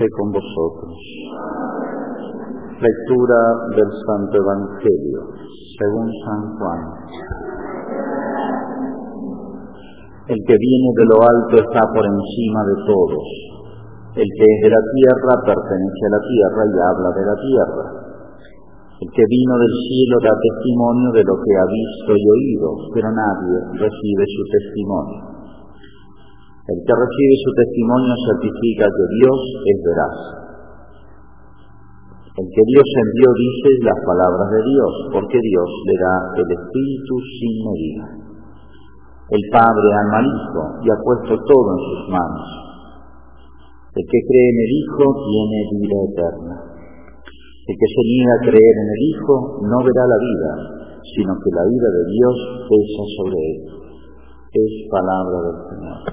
Esté con vosotros. Lectura del Santo Evangelio, según San Juan. El que viene de lo alto está por encima de todos. El que es de la tierra pertenece a la tierra y habla de la tierra. El que vino del cielo da testimonio de lo que ha visto y oído, pero nadie recibe su testimonio. El que recibe su testimonio certifica que Dios es veraz. El que Dios envió dice las palabras de Dios, porque Dios le da el Espíritu sin medida. El Padre ama al Hijo y ha puesto todo en sus manos. El que cree en el Hijo tiene vida eterna. El que se niega a creer en el Hijo no verá la vida, sino que la vida de Dios pesa sobre él. Es palabra del Señor.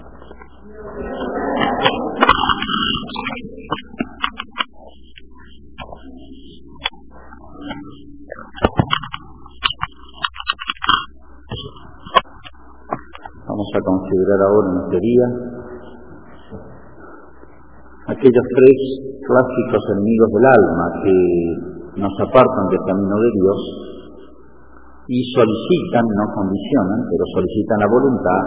Ahora en este día aquellos tres clásicos enemigos del alma que nos apartan del camino de Dios y solicitan, no condicionan, pero solicitan la voluntad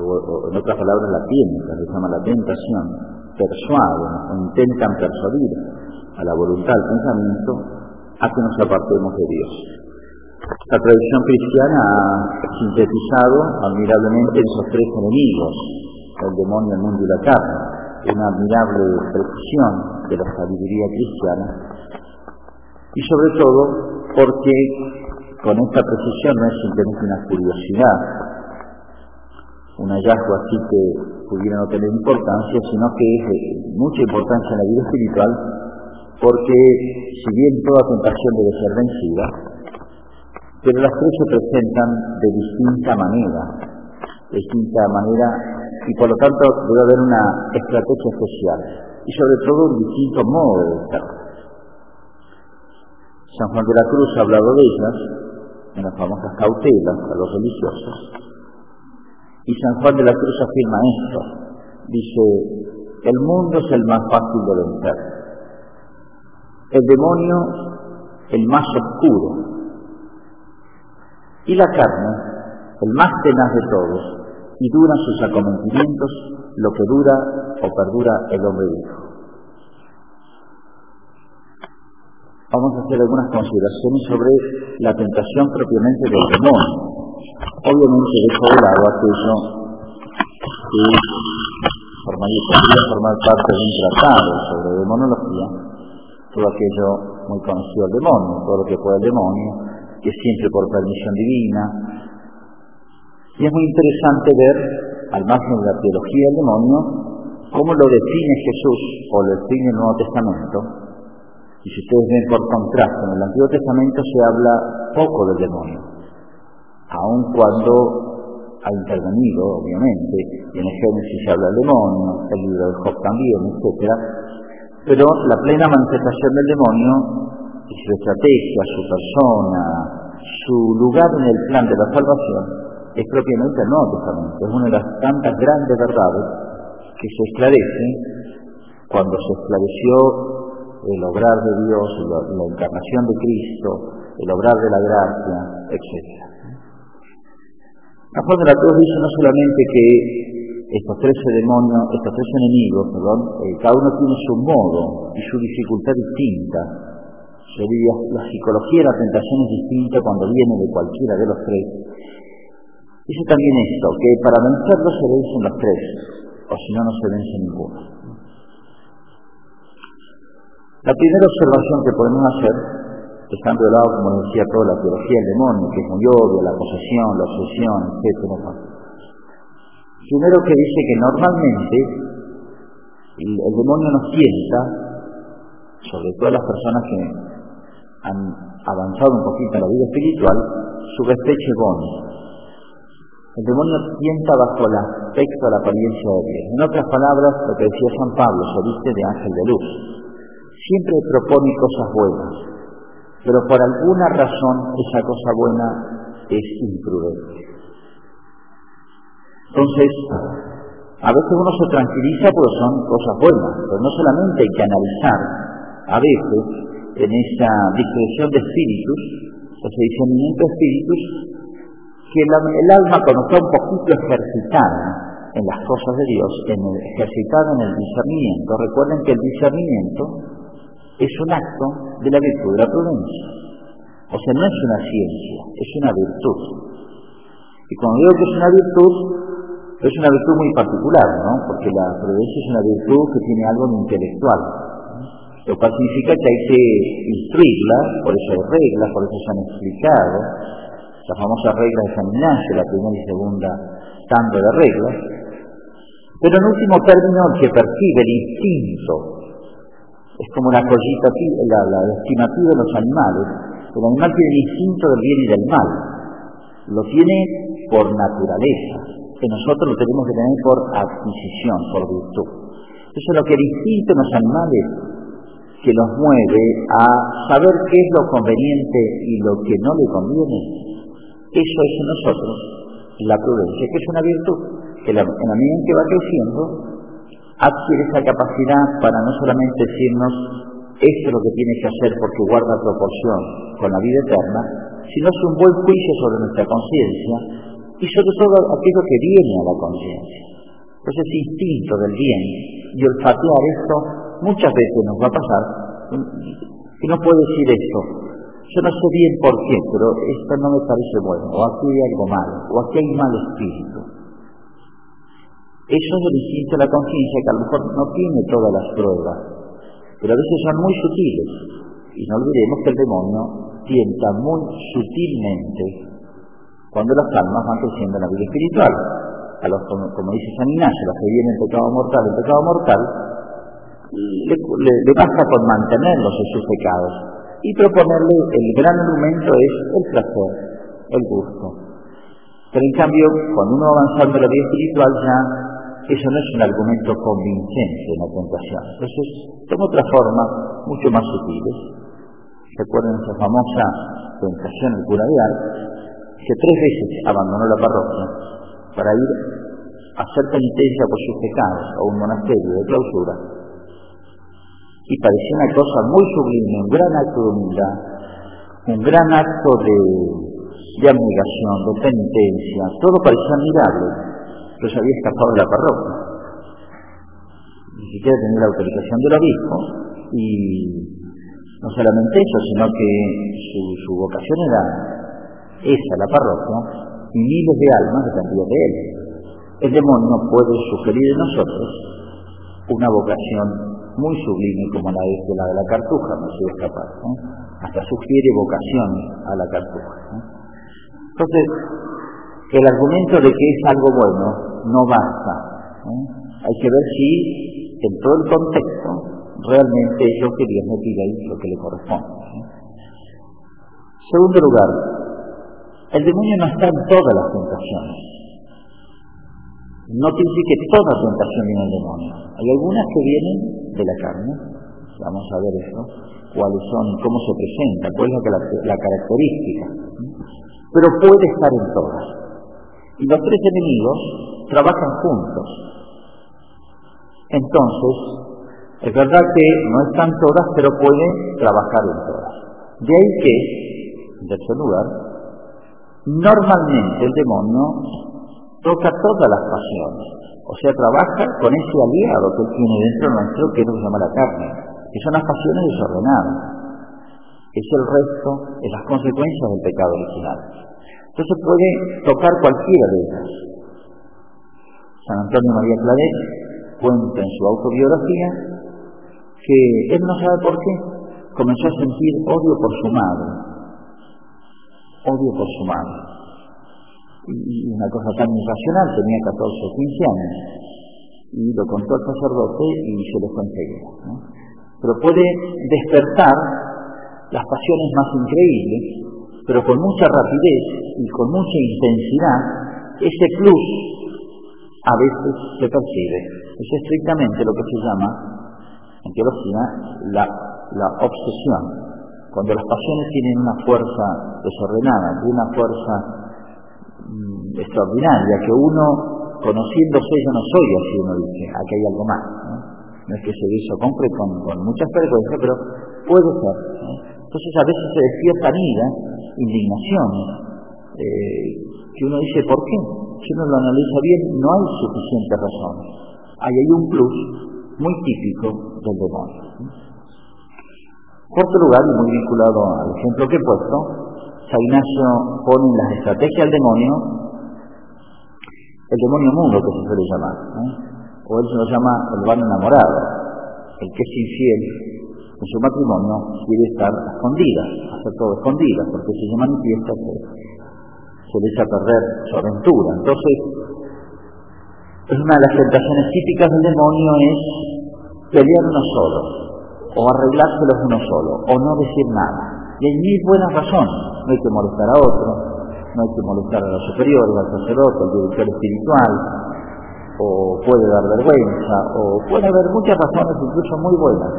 o, en otras palabras la tientan, se llama la tentación, persuaden o intentan persuadir a la voluntad del pensamiento a que nos apartemos de Dios. La tradición cristiana ha sintetizado admirablemente esos tres enemigos, el demonio, el mundo y la carne, una admirable precisión de la sabiduría cristiana, y sobre todo porque con esta precisión no es simplemente una curiosidad, un hallazgo así que pudiera no tener importancia, sino que es de mucha importancia en la vida espiritual, porque si bien toda tentación debe ser vencida, pero las tres se presentan de distinta manera, de distinta manera, y por lo tanto debe haber una estrategia especial, y sobre todo un distinto modo de estar. San Juan de la Cruz ha hablado de ellas en las famosas cautelas a los religiosos, y San Juan de la Cruz afirma esto. Dice, el mundo es el más fácil de vencer. El demonio, el más oscuro. Y la carne, el más tenaz de todos. Y duran sus acometimientos lo que dura o perdura el hombre hijo. Vamos a hacer algunas consideraciones sobre la tentación propiamente del demonio obviamente dejo de lado aquello que podría formar parte de un tratado sobre demonología, todo aquello muy conocido del demonio, todo lo que puede el demonio, que siempre por permisión divina. Y es muy interesante ver, al margen de la teología del demonio, cómo lo define Jesús o lo define el Nuevo Testamento. Y si ustedes ven por contraste, en el Antiguo Testamento se habla poco del demonio aun cuando ha intervenido, obviamente, en el Génesis se habla del demonio, el libro de Job también, etc. Pero la plena manifestación del demonio y su estrategia, su persona, su lugar en el plan de la salvación, es propiamente el Nuevo. Es una de las tantas grandes verdades que se esclarecen cuando se esclareció el obrar de Dios, la, encarnación de Cristo, el obrar de la gracia, etc. La de la Cruz dice no solamente que estos tres demonios, estos tres enemigos, perdón, eh, cada uno tiene su modo y su dificultad distinta. La psicología de la tentación es distinta cuando viene de cualquiera de los tres. Dice también esto, que para vencerlos se vencen los tres, o si no, no se vence ninguno. La primera observación que podemos hacer dejando de lado, como decía toda la teología del demonio, que es muy obvia, la posesión, la obsesión, etc. Primero que dice que normalmente el, demonio nos sienta, sobre todo las personas que han avanzado un poquito en la vida espiritual, su respeto boni. El demonio sienta bajo el aspecto de la apariencia de Dios. En otras palabras, lo que decía San Pablo, se viste de ángel de luz. Siempre propone cosas buenas, pero por alguna razón esa cosa buena es imprudente. Entonces, A veces uno se tranquiliza porque son cosas buenas, pero no solamente hay que analizar, a veces, en esa discreción de espíritus, ese discernimiento de espíritus, que el alma cuando está un poquito ejercitada en las cosas de Dios, en el, ejercitada en el discernimiento, recuerden que el discernimiento es un acto de la virtud de la prudencia. O sea, no es una ciencia, es una virtud. Y cuando digo que es una virtud, es una virtud muy particular, ¿no? Porque la prudencia es una virtud que tiene algo de intelectual. Lo cual significa que hay que instruirla, por eso hay reglas, por eso se han explicado, las famosas reglas de San Ignacio, la primera y segunda tanto de reglas, pero en último término el que percibe el instinto, es como collita, la, la estimativa de los animales, el animal tiene el instinto del bien y del mal, lo tiene por naturaleza, que nosotros lo tenemos que tener por adquisición, por virtud. Eso es lo que el instinto en los animales que nos mueve a saber qué es lo conveniente y lo que no le conviene, eso es en nosotros la prudencia, que es una virtud, que en la medida en que va creciendo, adquiere esa capacidad para no solamente decirnos esto es lo que tiene que hacer porque guarda proporción con la vida eterna, sino es un buen juicio sobre nuestra conciencia y sobre todo aquello que viene a la conciencia. Entonces ese instinto del bien y olfatear esto muchas veces nos va a pasar y no puede decir esto. Yo no sé bien por qué, pero esto no me parece bueno, o aquí hay algo malo, o aquí hay mal espíritu. Eso es el instinto de la conciencia que a lo mejor no tiene todas las pruebas, pero a veces son muy sutiles. Y no olvidemos que el demonio tienta muy sutilmente cuando las almas van creciendo en la vida espiritual. A los, como, dice San Ignacio, los que vienen el pecado mortal, el pecado mortal, le, le, basta con mantenerlos en sus pecados y proponerle el gran argumento es el placer, el gusto. Pero en cambio, cuando uno va avanzando en la vida espiritual ya eso no es un argumento convincente en la tentación. Entonces, son otras formas mucho más sutiles. Recuerden esa famosa tentación del cura de Ars, que tres veces abandonó la parroquia para ir a hacer penitencia por sus pecados a un monasterio de clausura. Y parecía una cosa muy sublime, un gran acto de humildad, un gran acto de, de abnegación, de penitencia, todo parecía admirable pero se había escapado de la parroquia. Ni siquiera tenía la autorización del obispo y no solamente eso, sino que su, vocación era esa, la parroquia, y miles de almas dependían de él. El demonio puede sugerir en nosotros una vocación muy sublime como la de la de la cartuja, no se escapar. Hasta sugiere vocación a la cartuja. Entonces, el argumento de que es algo bueno no basta. ¿eh? Hay que ver si en todo el contexto realmente es lo que Dios me pide y lo que le corresponde. ¿eh? Segundo lugar, el demonio no está en todas las tentaciones. No dice que toda tentación viene del demonio. Hay algunas que vienen de la carne, vamos a ver eso, cuáles son, cómo se presenta, cuál es la, característica. Pero puede estar en todas. Y los tres enemigos trabajan juntos. Entonces, es verdad que no están todas, pero pueden trabajar en todas. De ahí que, en tercer lugar, normalmente el demonio toca todas las pasiones. O sea, trabaja con ese aliado que tiene dentro nuestro, que es lo llama la carne, que son las pasiones desordenadas. Es el resto, es las consecuencias del pecado original. Entonces puede tocar cualquiera de ellas. San Antonio María Claret cuenta en su autobiografía que él no sabe por qué comenzó a sentir odio por su madre, odio por su madre. Y una cosa tan irracional, tenía 14 o 15 años, y lo contó el sacerdote y se lo fue Pero puede despertar las pasiones más increíbles pero con mucha rapidez y con mucha intensidad, ese plus a veces se percibe. Es estrictamente lo que se llama, en teología, la, la obsesión. Cuando las pasiones tienen una fuerza desordenada, una fuerza extraordinaria, que uno conociéndose yo no soy así, uno dice, aquí hay algo más. ¿no? es que se hizo con, con, con mucha frecuencia, pero puede ser. Entonces a veces se despiertan ira, indignaciones, eh, que uno dice, ¿por qué? Si uno lo analiza bien, no hay suficiente razón. Ahí hay un plus muy típico del demonio. Cuarto lugar, y muy vinculado al ejemplo que he puesto, San Ignacio pone las estrategias del demonio el demonio mundo que se suele llamar, o él se lo llama el van enamorado, el que es infiel en su matrimonio quiere estar escondida, hacer todo escondida, porque si se manifiesta se, se le echa a perder su aventura. Entonces, es una de las tentaciones típicas del demonio es pelear uno solo, o arreglárselos uno solo, o no decir nada. Y hay mil buenas razones. No hay que molestar a otro, no hay que molestar a los superiores, al sacerdote, al director espiritual, o puede dar vergüenza, o puede haber muchas razones incluso muy buenas.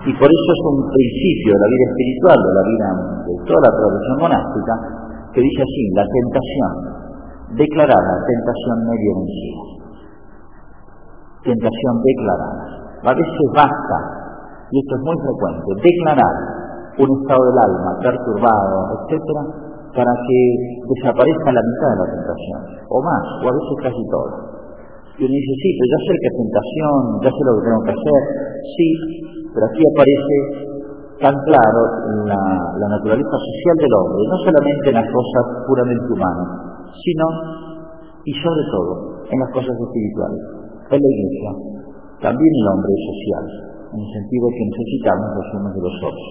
Y por eso es un principio de la vida espiritual, de la vida de toda la tradición monástica, que dice así, la tentación declarada, tentación medio vencida. Tentación declarada. A veces basta, y esto es muy frecuente, declarar un estado del alma perturbado, etcétera, para que desaparezca la mitad de la tentación, o más, o a veces casi todo. Y uno ya sé que es tentación, ya sé lo que tengo que hacer, sí, pero aquí aparece tan claro la, la naturaleza social del hombre, no solamente en las cosas puramente humanas, sino y sobre todo en las cosas espirituales. En la iglesia también el hombre es social, en el sentido que necesitamos los unos de los otros.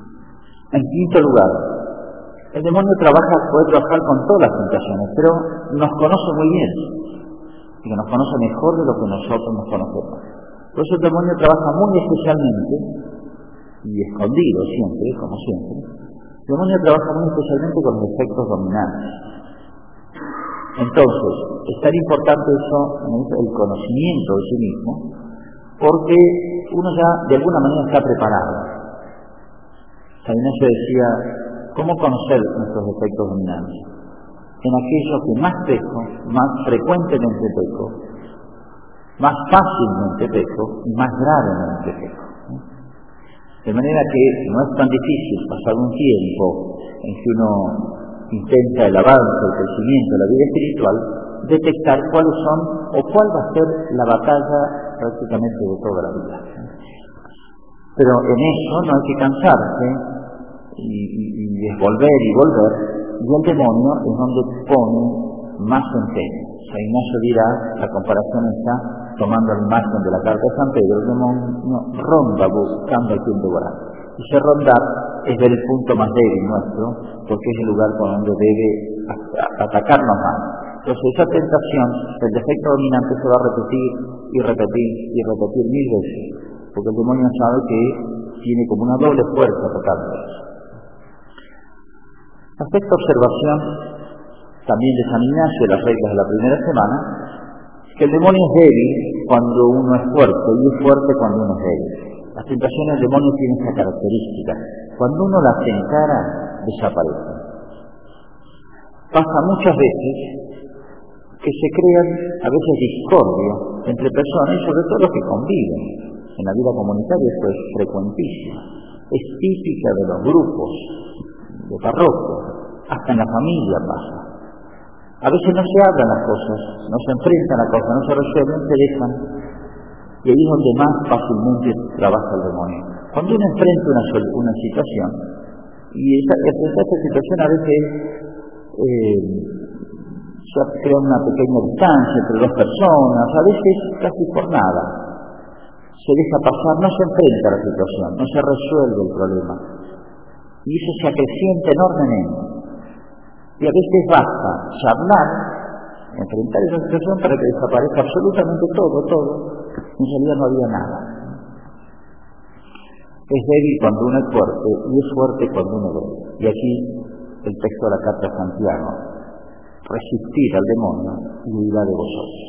En quinto lugar, el demonio trabaja, puede trabajar con todas las tentaciones, pero nos conoce muy bien, y que nos conoce mejor de lo que nosotros nos conocemos. Por eso el demonio trabaja muy especialmente, y escondido siempre, como siempre, el demonio trabaja muy especialmente con los efectos dominantes. Entonces, es tan importante eso, el conocimiento de sí mismo, porque uno ya de alguna manera está preparado. San Ignacio decía, ¿cómo conocer nuestros efectos dominantes? En aquello que más peco, más frecuentemente peco, más fácilmente peco y más gravemente peco. De manera que no es tan difícil pasar un tiempo en que uno intenta el avance, el crecimiento la vida espiritual, detectar cuáles son o cuál va a ser la batalla prácticamente de toda la vida. Pero en eso no hay que cansarse y, es volver y volver, y el demonio es donde pone más empeño. San Ignacio dirá, la comparación está tomando el margen de la carta de San Pedro, el demonio ronda buscando a quien devorar. Y ese rondar es ver el punto más débil nuestro, porque es el lugar por donde debe atacarnos más. Entonces esa tentación, el defecto dominante se va a repetir y repetir y repetir mil veces, porque el demonio sabe que tiene como una doble fuerza atacando eso. Aspecto observación también de San Ignacio, las reglas de la primera semana, que el demonio es débil cuando uno es fuerte y es fuerte cuando uno es débil. Las tentaciones del demonio tienen esa característica. Cuando uno las encara, desaparecen. Pasa muchas veces que se crean a veces discordias entre personas y sobre todo los que conviven. En la vida comunitaria esto es frecuentísimo. Es típica de los grupos de parroquia, hasta en la familia pasa. A veces no se hablan las cosas, no se enfrentan las cosas, no se resuelven, se dejan. Y ahí es donde más fácilmente trabaja el demonio. Cuando uno enfrenta una, una situación, y esa, esta situación a veces eh, se crea una pequeña distancia entre dos personas, a veces casi por nada. Se deja pasar, no se enfrenta a la situación, no se resuelve el problema. Y eso se acrecienta enormemente. Y a veces basta charlar, enfrentar esa situación para que desaparezca absolutamente todo, todo. En realidad no había nada. Es débil cuando uno es fuerte y es fuerte cuando uno débil. Y aquí el texto de la carta de Santiago. Resistir al demonio y huirá de vosotros.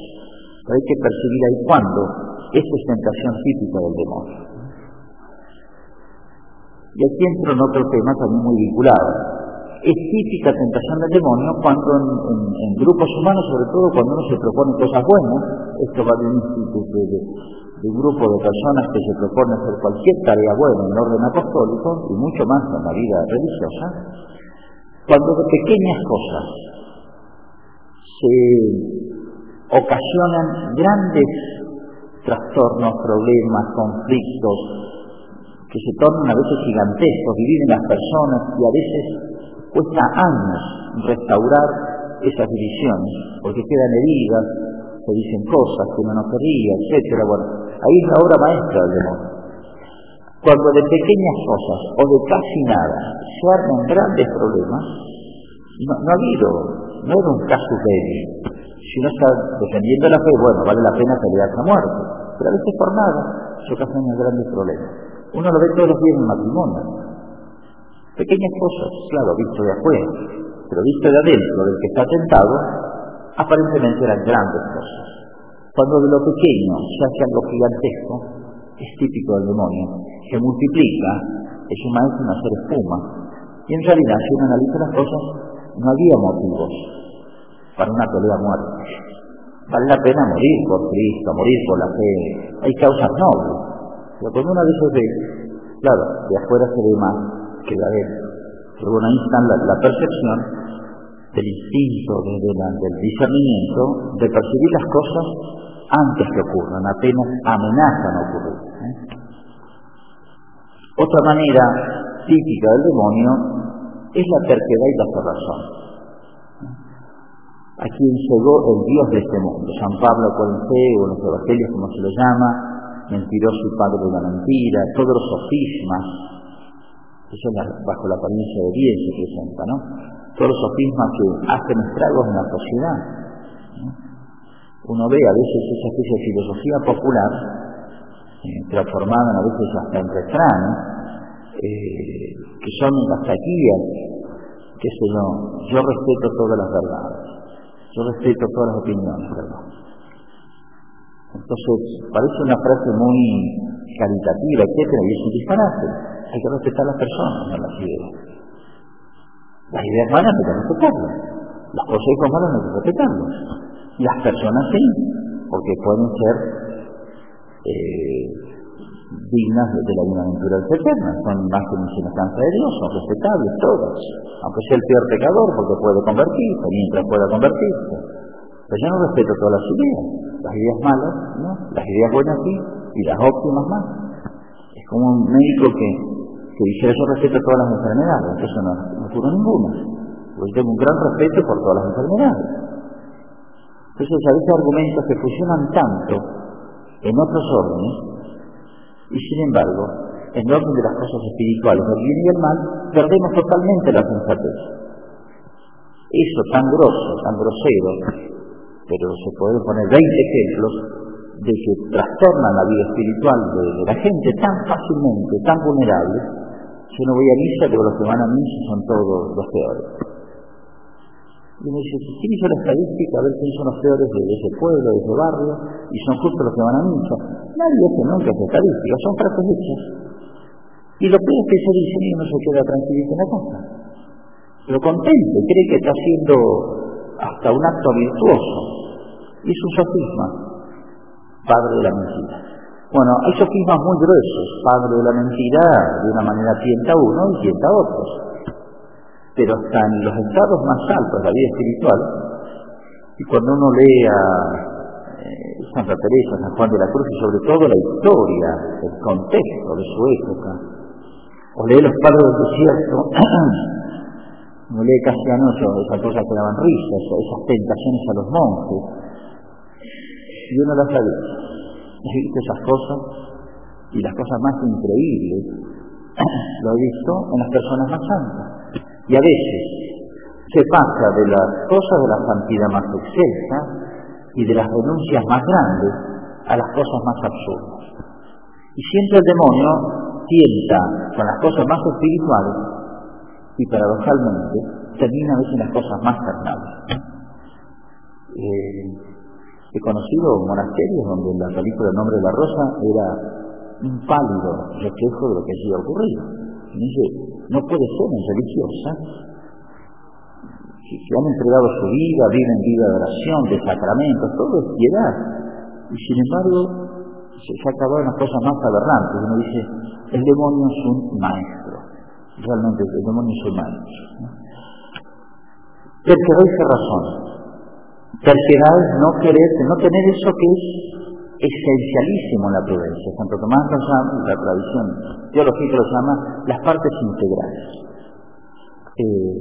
Pero hay que percibir ahí cuándo esa es tentación típica del demonio. Y aquí entra en otro tema también muy vinculado, es típica tentación del demonio cuando en, grupos humanos, sobre todo cuando uno se propone cosas buenas, esto va de un, de, de un grupo de personas que se propone hacer cualquier tarea buena en orden apostólico y mucho más en la vida religiosa, cuando de pequeñas cosas se ocasionan grandes trastornos, problemas, conflictos, que se tornan a veces gigantescos, dividen las personas y a veces cuesta años restaurar esas divisiones, porque quedan heridas, se dicen cosas que no quería, etcétera. Bueno, ahí es la obra maestra del demonio. Cuando de pequeñas cosas o de casi nada se arman grandes problemas, no, ha habido, no era un caso débil. Si uno está defendiendo la fe, bueno, vale la pena pelearse a muerte. Pero a veces por nada se ocasionan grandes problemas. Uno lo ve todos los días en matrimonio. Pequeñas cosas, claro, visto de afuera, pero visto de adentro, del que está tentado, aparentemente eran grandes cosas. Cuando de lo pequeño se hace algo gigantesco, es típico del demonio, se multiplica, es un maestro en hacer espuma, y en realidad, si uno analiza las cosas, no había motivos para una pelea muerte. Vale la pena morir por Cristo, morir por la fe, hay causas nobles. Pero cuando una veces ve, claro, de afuera se ve más que de adentro. Pero bueno, ahí está la percepción del instinto, del discernimiento, de percibir las cosas antes que ocurran, apenas amenazan a ocurrir. ¿eh? Otra manera típica del demonio es la terquedad y la cerrazón. A quien llegó el Dios de este mundo. San Pablo Corinfeo, o los evangelios como se lo llama, mentiroso y padre de la mentira, todos los sofismas, eso bajo la apariencia de bien se presenta, ¿no? todos los sofismas que hacen estragos en la sociedad. Uno ve a veces esa especie de filosofía popular, eh, transformada a veces hasta en refrán, eh, que son las taquillas, qué sé yo, yo respeto todas las verdades, yo respeto todas las opiniones, ¿verdad? Entonces, parece una frase muy caritativa, etcétera, y es un disparate. Hay que respetar a las personas, no las ideas. Las ideas malas hay que respetarlas. Los consejos malos hay que respetarlos. Las personas sí, porque pueden ser eh, dignas de la bienaventuranza eterna, son más que una semejanza de Dios, son respetables todas, aunque sea el peor pecador, porque puede convertirse, mientras pueda convertirse. Pero yo no respeto todas las ideas, las ideas malas, ¿no? las ideas buenas sí, y las óptimas más. Es como un médico que que dijera yo respeto todas las enfermedades, eso no, no curo ninguna. Yo tengo un gran respeto por todas las enfermedades. Entonces a argumentos que funcionan tanto en otros órdenes, y sin embargo, en orden de las cosas espirituales, el bien y el mal, perdemos totalmente la sensatez. Eso tan grosso, tan grosero, pero se pueden poner 20 ejemplos de que trastornan la vida espiritual de, de la gente tan fácilmente, tan vulnerable, yo no voy a misa, pero los que van a misa son todos los peores. Y me dice, ¿quién hizo la estadística? A ver quiénes son los peores de ese pueblo, de ese barrio, y son justo los que van a misa. Nadie hace nunca esa estadística, son frases hechas. Y lo peor es que se dice y uno se queda tranquilito en la casa. Pero contento, cree que está haciendo hasta un acto virtuoso. Y es un sofisma, padre de la mentira. Bueno, hay sofismas muy gruesos, padre de la mentira, de una manera tienta a uno y tienta a otros. Pero están en los estados más altos de la vida espiritual, y cuando uno lee a eh, Santa Teresa, San Juan de la Cruz, y sobre todo la historia, el contexto de su época, o lee los padres del desierto, no lee Casiano, esas cosas que daban risas, esas tentaciones a los monjes, y uno las ha visto esas cosas y las cosas más increíbles lo he visto en las personas más santas. Y a veces se pasa de las cosas de la santidad más excelsa y de las denuncias más grandes a las cosas más absurdas. Y siempre el demonio tienta con las cosas más espirituales y paradojalmente termina a veces en las cosas más carnales. Eh, He conocido monasterios donde la película El nombre de la rosa era un pálido reflejo de lo que allí ha ocurrido. Y dice, no puede ser en religiosa que, han entregado su vida, viven vida de oración, de sacramentos, todo es piedad. Y sin embargo, se, se acabaron las cosas más aberrantes. Uno dice, el demonio es un maestro. Realmente el demonio es un maestro. ¿no? Tercera razón. Tercera es no querer, no tener eso que es esencialísimo en la prudencia. Santo Tomás lo llama, la tradición teológica lo llama las partes integrales. Eh,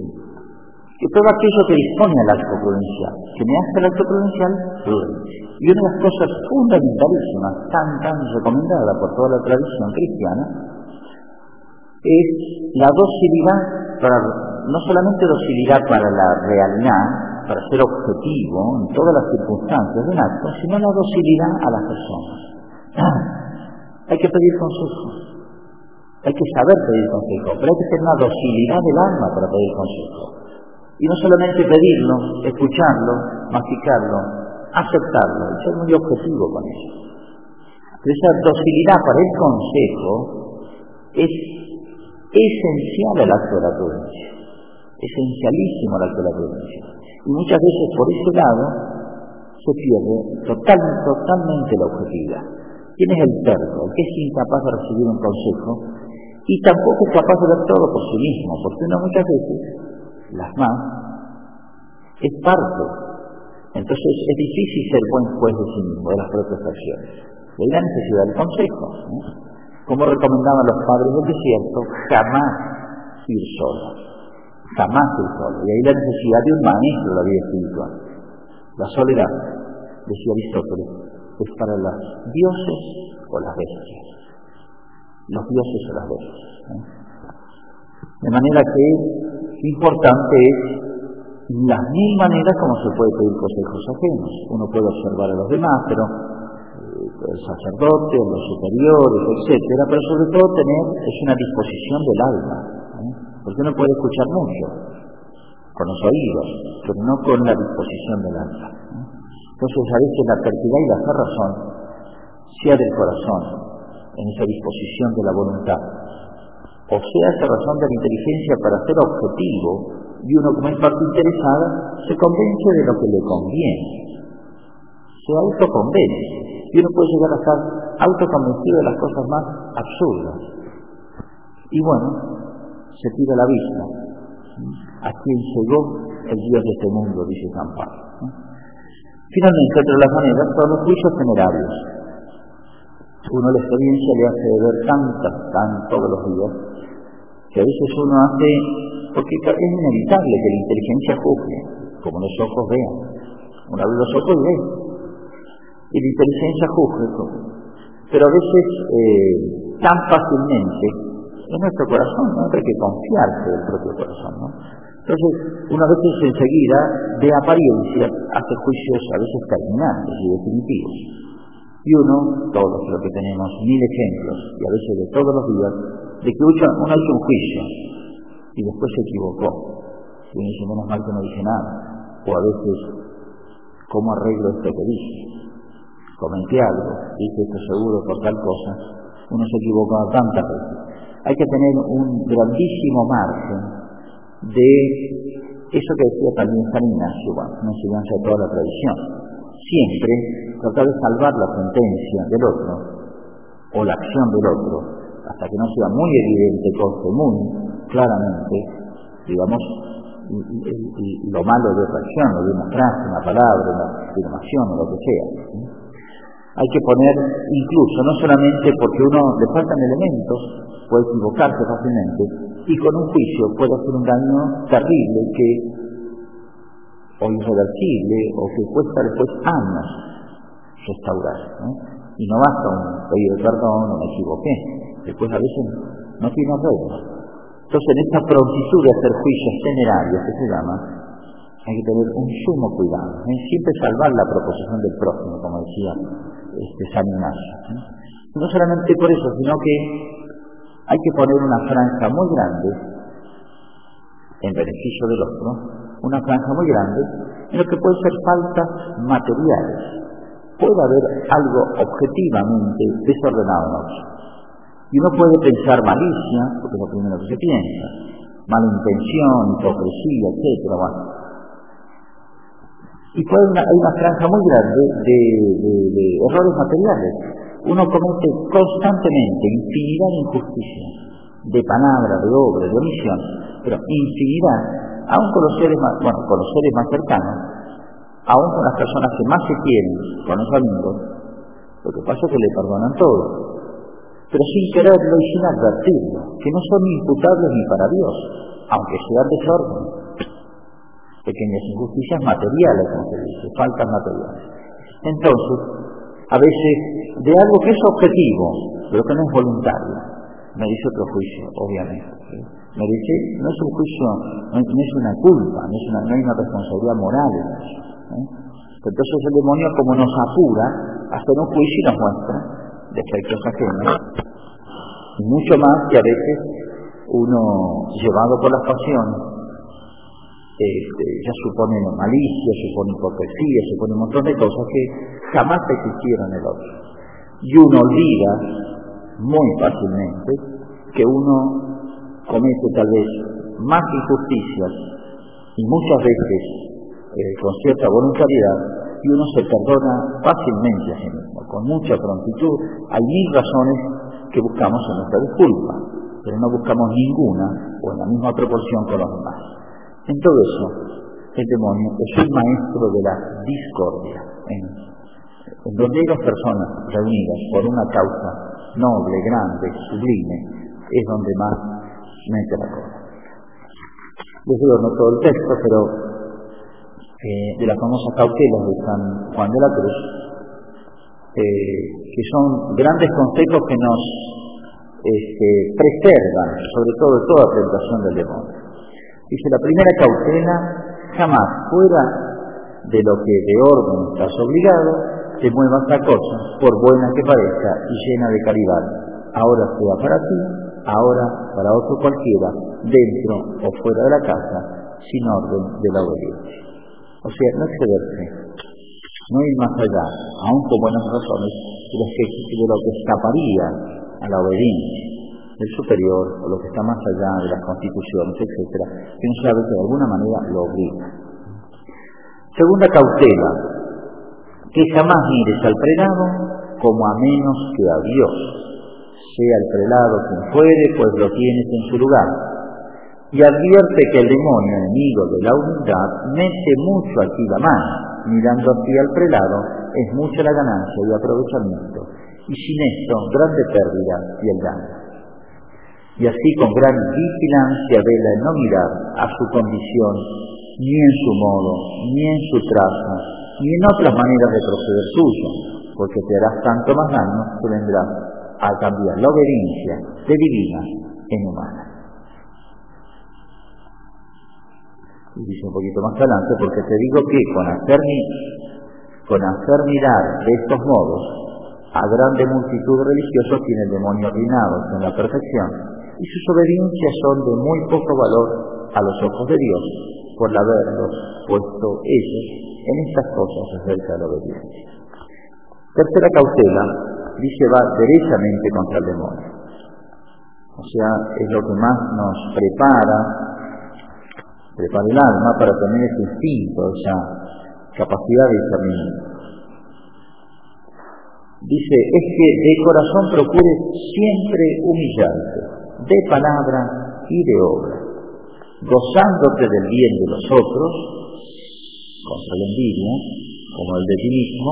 que todo aquello que dispone al acto prudencial, que me hace el acto prudencial, prudencia. Y una de las cosas fundamentalísimas, tan, tan recomendada por toda la tradición cristiana, es la docilidad, para, no solamente docilidad para la realidad, para ser objetivo en todas las circunstancias de un acto, sino la docilidad a las personas. Hay que pedir consejo, hay que saber pedir consejo, pero hay que tener una docilidad del alma para pedir consejo. Y no solamente pedirlo, escucharlo, masticarlo, aceptarlo, y ser muy objetivo con eso. Pero esa docilidad para el consejo es esencial al acto de la prudencia, esencialísimo al acto de la prudencia. Y muchas veces por ese lado se pierde total, totalmente la objetividad. ¿Quién es el terco? El que es incapaz de recibir un consejo y tampoco es capaz de ver todo por sí mismo, porque uno muchas veces, las más, es parte. Entonces es difícil ser buen juez de sí mismo, de las propias acciones. La necesidad del consejo. Como recomendaban los padres del desierto, jamás ir solo. Jamás ir solo. Y hay la necesidad de un maestro de la vida espiritual. La soledad, decía Aristóteles, es para los dioses o las bestias. Los dioses o las bestias. ¿eh? De manera que importante es las mil maneras como se puede pedir consejos ajenos. Uno puede observar a los demás, pero el sacerdote, los superiores, etcétera, pero sobre todo tener es una disposición del alma, ¿eh? Uno puede escuchar mucho con los oídos, pero no con la disposición del alma. Entonces a veces la perfidia y la razón sea del corazón, en esa disposición de la voluntad, o sea esa razón de la inteligencia para ser objetivo, y uno como es parte interesada se convence de lo que le conviene, se autoconvence, y uno puede llegar a estar autoconvencido de las cosas más absurdas. Y bueno, se tira la vista. ¿A quién llegó el Dios de este mundo? Dice San Pablo. Finalmente, entre las maneras, son los juicios generales. Uno la experiencia le hace ver tantas, tan todos los días, que a veces uno hace, porque es inevitable que la inteligencia juzgue, como los ojos vean. Uno abre los ojos ve, y la inteligencia juzga, pero a veces eh, tan fácilmente en nuestro corazón, ¿no? Hay que confiarse del propio corazón, ¿no? Entonces, una vez enseguida, de apariencia, hace juicios a veces terminantes y definitivos. Y uno, todos los que tenemos mil ejemplos, y a veces de todos los días, de que uno hecho un juicio y después se equivocó. Y uno dice, menos mal que no dice nada. O a veces, ¿cómo arreglo esto que dije? comenté algo, dije esto seguro por tal cosa, uno se equivoca tantas veces. Hay que tener un grandísimo margen de eso que decía también San Ignacio, una enseñanza de toda la tradición. Siempre tratar de salvar la sentencia del otro o la acción del otro, hasta que no sea muy evidente, conste muy claramente, digamos, lo malo de otra acción, o de una frase, una palabra, una afirmación, o lo que sea hay que poner incluso, no solamente porque uno le faltan elementos, puede equivocarse fácilmente, y con un juicio puede hacer un daño terrible que o irreversible o que cuesta después años restaurar. Y no basta un pedido de perdón o me equivoqué, después a veces no tiene arreglo. Entonces en esta prontitud de hacer juicios generales que se llama, hay que tener un sumo cuidado, ¿eh? siempre salvar la proposición del próximo, como decía este. No solamente por eso, sino que hay que poner una franja muy grande en beneficio del otro, una franja muy grande en lo que puede ser faltas materiales. Puede haber algo objetivamente desordenado en otro. Y uno puede pensar malicia, porque es lo primero que se piensa, mala intención, hipocresía, etcétera. Y una, hay una franja muy grande de, de errores materiales. Uno comete constantemente infinidad de injusticias, de palabra, de obra, de omisión, pero infinidad, aún con los seres más, bueno, con los seres más cercanos, aún con las personas que más se quieren, con los amigos, lo que pasa es que le perdonan todo, pero sin quererlo y sin advertirlo, que no son imputables ni para Dios, aunque sean desorden. Pequeñas injusticias materiales, como se dice, faltas materiales. Entonces, a veces, de algo que es objetivo, pero que no es voluntario, me dice otro juicio, obviamente. Me dice, no es un juicio, no, es una culpa, no, es una, no hay una responsabilidad moral. ¿eh? Entonces el demonio como nos apura a hacer un juicio y nos muestra defectos ajenos. Mucho más que a veces uno, llevado por las pasiones, este, ya supone malicia, supone hipocresía, supone un montón de cosas que jamás existieron en el otro. Y uno olvida muy fácilmente que uno comete tal vez más injusticias y muchas veces eh, con cierta voluntariedad y uno se perdona fácilmente a sí mismo, con mucha prontitud. Hay mil razones que buscamos en nuestra disculpa, pero no buscamos ninguna o en la misma proporción con los demás. En todo eso, el demonio es un maestro de la discordia, en, donde hay dos personas reunidas por una causa noble, grande, sublime, es donde más mete la cosa. Les digo no todo el texto, pero eh, de las famosas cautelas de San Juan de la Cruz, eh, que son grandes consejos que nos este, preservan, sobre todo de toda tentación del demonio. Dice, la primera cautela, jamás fuera de lo que de orden estás obligado, te muevas a cosa, por buena que parezca y llena de caridad, ahora sea para ti, ahora para otro cualquiera, dentro o fuera de la casa, sin orden de la obediencia. O sea, no excederse, no ir más allá, aun con buenas razones, de lo que escaparía a la obediencia del superior o lo que está más allá de las constituciones, etcétera, que no sabe que de alguna manera lo obliga. Segunda cautela, que jamás mires al prelado como a menos que a Dios, sea el prelado quien fuere, pues lo tienes en su lugar. Y advierte que el demonio, enemigo de la unidad, mete mucho aquí la mano, mirando así al prelado, es mucha la ganancia y aprovechamiento, y sin esto, grande pérdida y el daño. Y así con gran vigilancia vela en no mirar a su condición, ni en su modo, ni en su traza, ni en otras maneras de proceder suyo, porque te harás tanto más daño que vendrá a cambiar la obediencia de divina en humana. Y dice un poquito más adelante, porque te digo que con hacer, con hacer mirar de estos modos a grande multitud de religiosos tiene el demonio ordenado en la perfección, y sus obediencias son de muy poco valor a los ojos de Dios por haberlos puesto ellos en estas cosas acerca de la obediencia. Tercera cautela, dice va derechamente contra el demonio. O sea, es lo que más nos prepara, prepara el alma para tener ese instinto, esa capacidad de discernimiento. Dice, es que de corazón procure siempre humillarte, de palabra y de obra, gozándote del bien de los otros, contra el envidia, como el de ti mismo,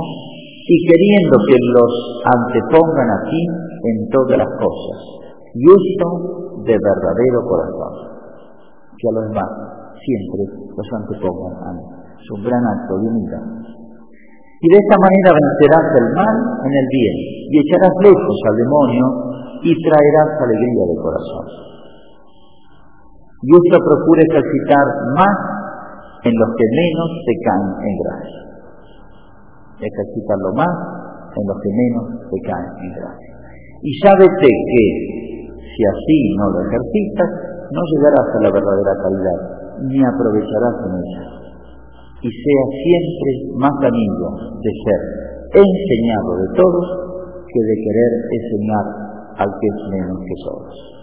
y queriendo que los antepongan a ti en todas las cosas, y esto de verdadero corazón, que a los demás siempre los antepongan a mí. Es un gran acto de humildad. Y de esta manera vencerás el mal en el bien, y echarás lejos al demonio, y traerás alegría del corazón. Y esto procura ejercitar más en los que menos te caen en gracia. Ejercitarlo más en los que menos te caen en gracia. Y sábete que si así no lo ejercitas, no llegarás a la verdadera calidad, ni aprovecharás en ella. Y sea siempre más amigo de ser enseñado de todos que de querer enseñar al que es menos que todos.